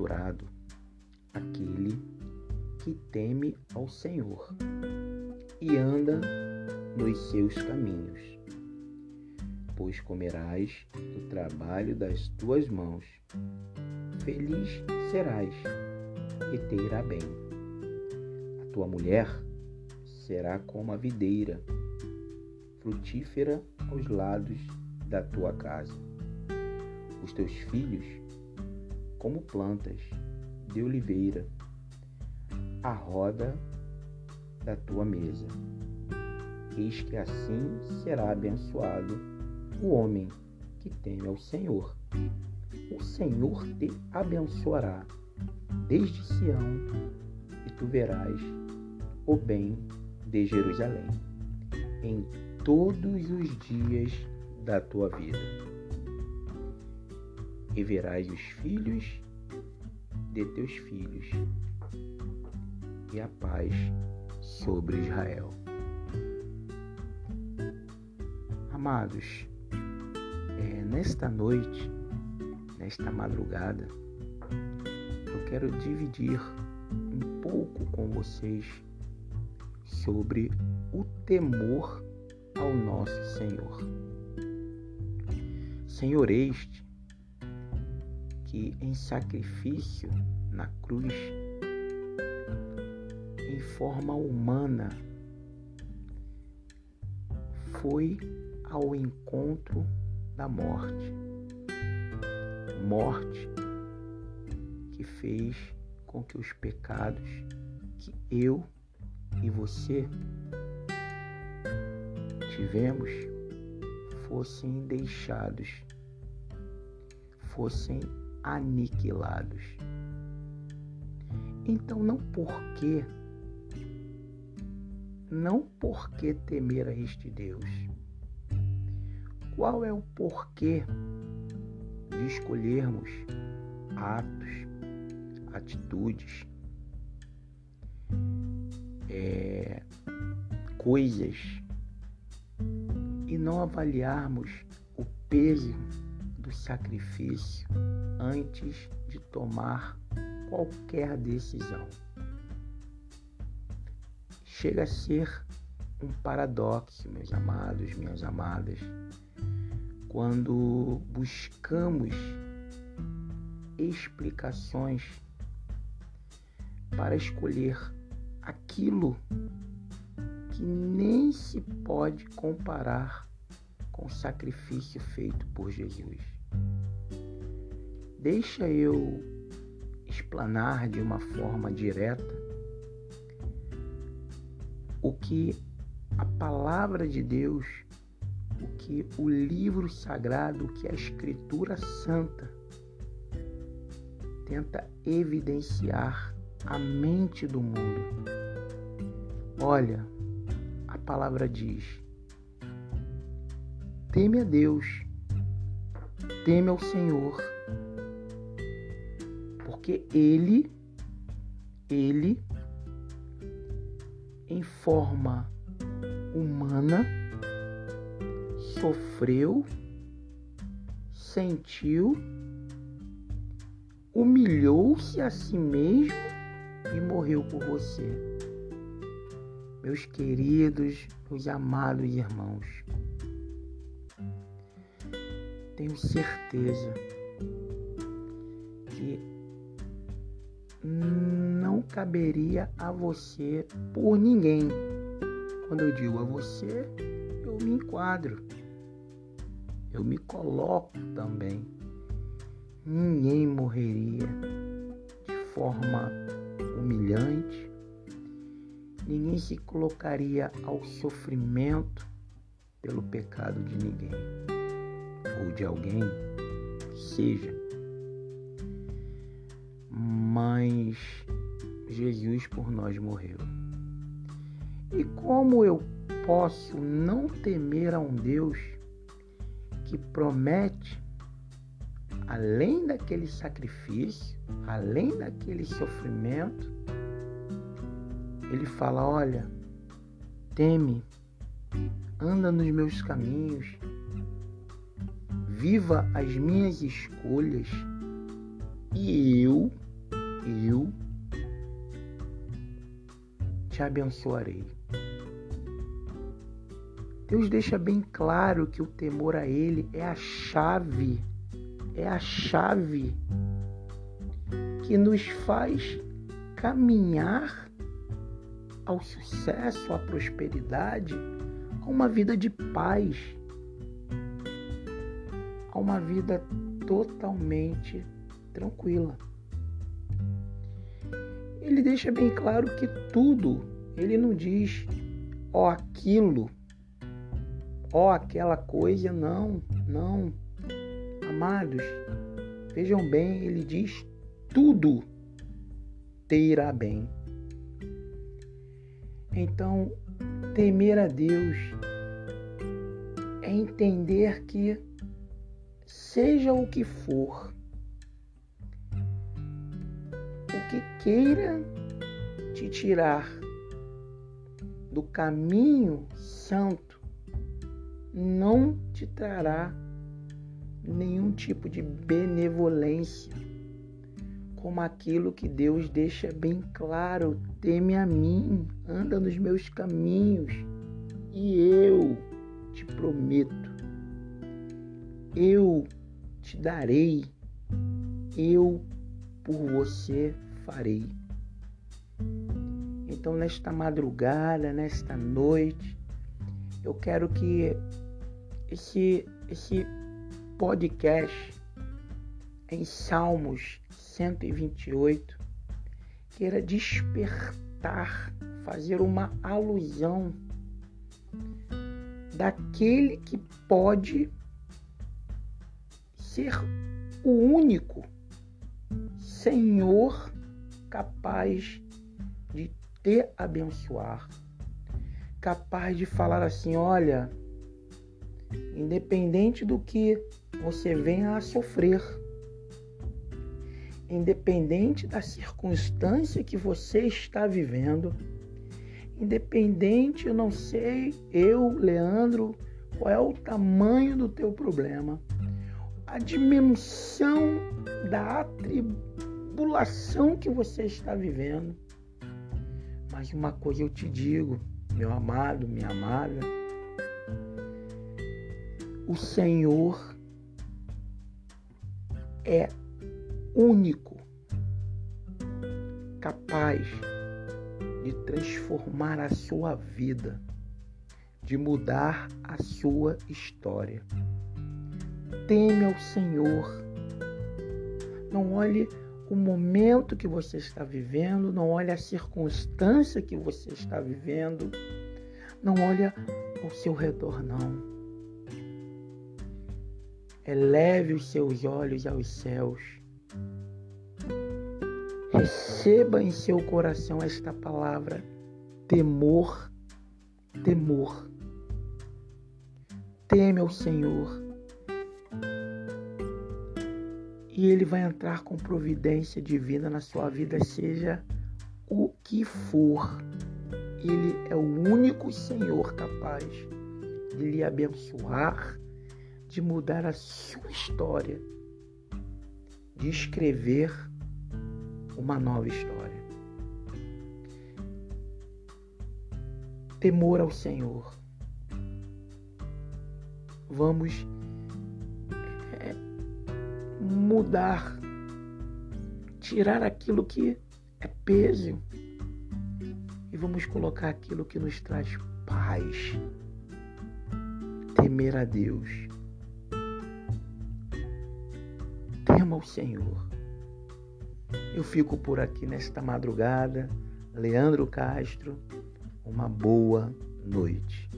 Bem-aventurado aquele que teme ao Senhor e anda nos seus caminhos, pois comerás do trabalho das tuas mãos. Feliz serás e te irá bem. A tua mulher será como a videira, frutífera aos lados da tua casa. Os teus filhos como plantas de oliveira, à roda da tua mesa. Eis que assim será abençoado o homem que teme ao Senhor. O Senhor te abençoará desde Sião e tu verás o bem de Jerusalém em todos os dias da tua vida e verás os filhos de teus filhos e a paz sobre Israel. Amados, é, nesta noite, nesta madrugada, eu quero dividir um pouco com vocês sobre o temor ao nosso Senhor. Senhor este que em sacrifício na cruz, em forma humana, foi ao encontro da morte. Morte que fez com que os pecados que eu e você tivemos fossem deixados, fossem aniquilados. Então não porque não porque temer a este Deus. Qual é o porquê de escolhermos atos, atitudes, é, coisas e não avaliarmos o peso do sacrifício antes de tomar qualquer decisão. Chega a ser um paradoxo, meus amados, minhas amadas, quando buscamos explicações para escolher aquilo que nem se pode comparar com o sacrifício feito por Jesus. Deixa eu explanar de uma forma direta o que a palavra de Deus, o que o livro sagrado, o que a Escritura Santa tenta evidenciar a mente do mundo. Olha, a palavra diz: teme a Deus, teme ao Senhor porque ele, ele, em forma humana, sofreu, sentiu, humilhou-se a si mesmo e morreu por você. Meus queridos, meus amados irmãos, tenho certeza que não caberia a você por ninguém. Quando eu digo a você, eu me enquadro. Eu me coloco também. Ninguém morreria de forma humilhante. Ninguém se colocaria ao sofrimento pelo pecado de ninguém ou de alguém, seja mas Jesus por nós morreu. E como eu posso não temer a um Deus que promete, além daquele sacrifício, além daquele sofrimento, ele fala: olha, teme, anda nos meus caminhos, viva as minhas escolhas e eu, eu te abençoarei. Deus deixa bem claro que o temor a Ele é a chave, é a chave que nos faz caminhar ao sucesso, à prosperidade, a uma vida de paz, a uma vida totalmente tranquila. Ele deixa bem claro que tudo, ele não diz, ó, aquilo ó aquela coisa, não, não. Amados, vejam bem, ele diz tudo te irá bem. Então, temer a Deus é entender que, seja o que for, que queira te tirar do caminho santo, não te trará nenhum tipo de benevolência, como aquilo que Deus deixa bem claro: teme a mim, anda nos meus caminhos, e eu te prometo, eu te darei, eu por você farei. Então, nesta madrugada, nesta noite, eu quero que esse, esse podcast em Salmos 128 queira despertar, fazer uma alusão daquele que pode ser o único Senhor capaz de te abençoar capaz de falar assim: olha, independente do que você venha a sofrer, independente da circunstância que você está vivendo, independente, eu não sei, eu, Leandro, qual é o tamanho do teu problema, a dimensão da atribulação que você está vivendo. Mas uma coisa eu te digo, meu amado, minha amada, o Senhor é único, capaz de transformar a sua vida, de mudar a sua história. Teme ao Senhor. Não olhe o momento que você está vivendo, não olhe a circunstância que você está vivendo, não olhe ao seu redor, não. Eleve os seus olhos aos céus. Receba em seu coração esta palavra: temor, temor. Teme ao Senhor e ele vai entrar com providência divina na sua vida, seja o que for. Ele é o único Senhor capaz de lhe abençoar, de mudar a sua história, de escrever uma nova história. Temor ao Senhor. Vamos mudar, tirar aquilo que é peso e vamos colocar aquilo que nos traz paz, temer a Deus. Tema o Senhor. Eu fico por aqui nesta madrugada. Leandro Castro, uma boa noite.